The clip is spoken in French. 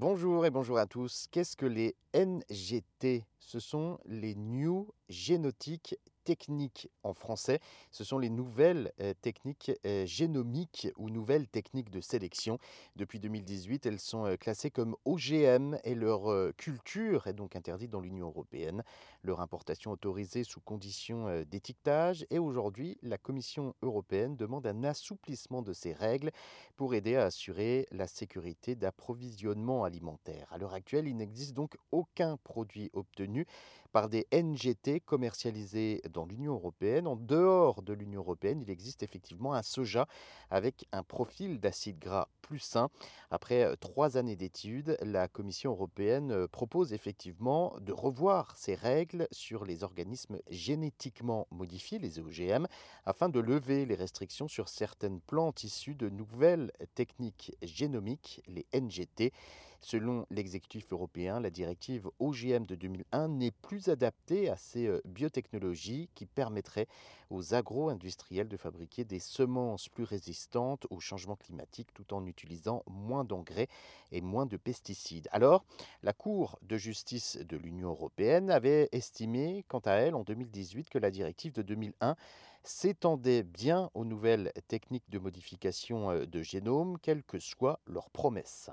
Bonjour et bonjour à tous. Qu'est-ce que les NGT Ce sont les New Genotic techniques en français. Ce sont les nouvelles euh, techniques euh, génomiques ou nouvelles techniques de sélection. Depuis 2018, elles sont euh, classées comme OGM et leur culture est donc interdite dans l'Union européenne. Leur importation autorisée sous conditions d'étiquetage et aujourd'hui, la Commission européenne demande un assouplissement de ces règles pour aider à assurer la sécurité d'approvisionnement alimentaire. À l'heure actuelle, il n'existe donc aucun produit obtenu par des NGT commercialisés dans l'Union européenne. En dehors de l'Union européenne, il existe effectivement un soja avec un profil d'acide gras plus sain. Après euh, trois années d'études, la Commission européenne euh, propose effectivement de revoir ses règles sur les organismes génétiquement modifiés, les OGM, afin de lever les restrictions sur certaines plantes issues de nouvelles techniques génomiques, les NGT. Selon l'exécutif européen, la directive OGM de 2001 n'est plus adaptée à ces euh, biotechnologies qui permettraient aux agro-industriels de fabriquer des semences plus résistantes au changement climatique tout en utilisant moins d'engrais et moins de pesticides. Alors, la Cour de justice de l'Union européenne avait estimé, quant à elle, en 2018, que la directive de 2001 s'étendait bien aux nouvelles techniques de modification euh, de génome, quelle que soit leur promesse.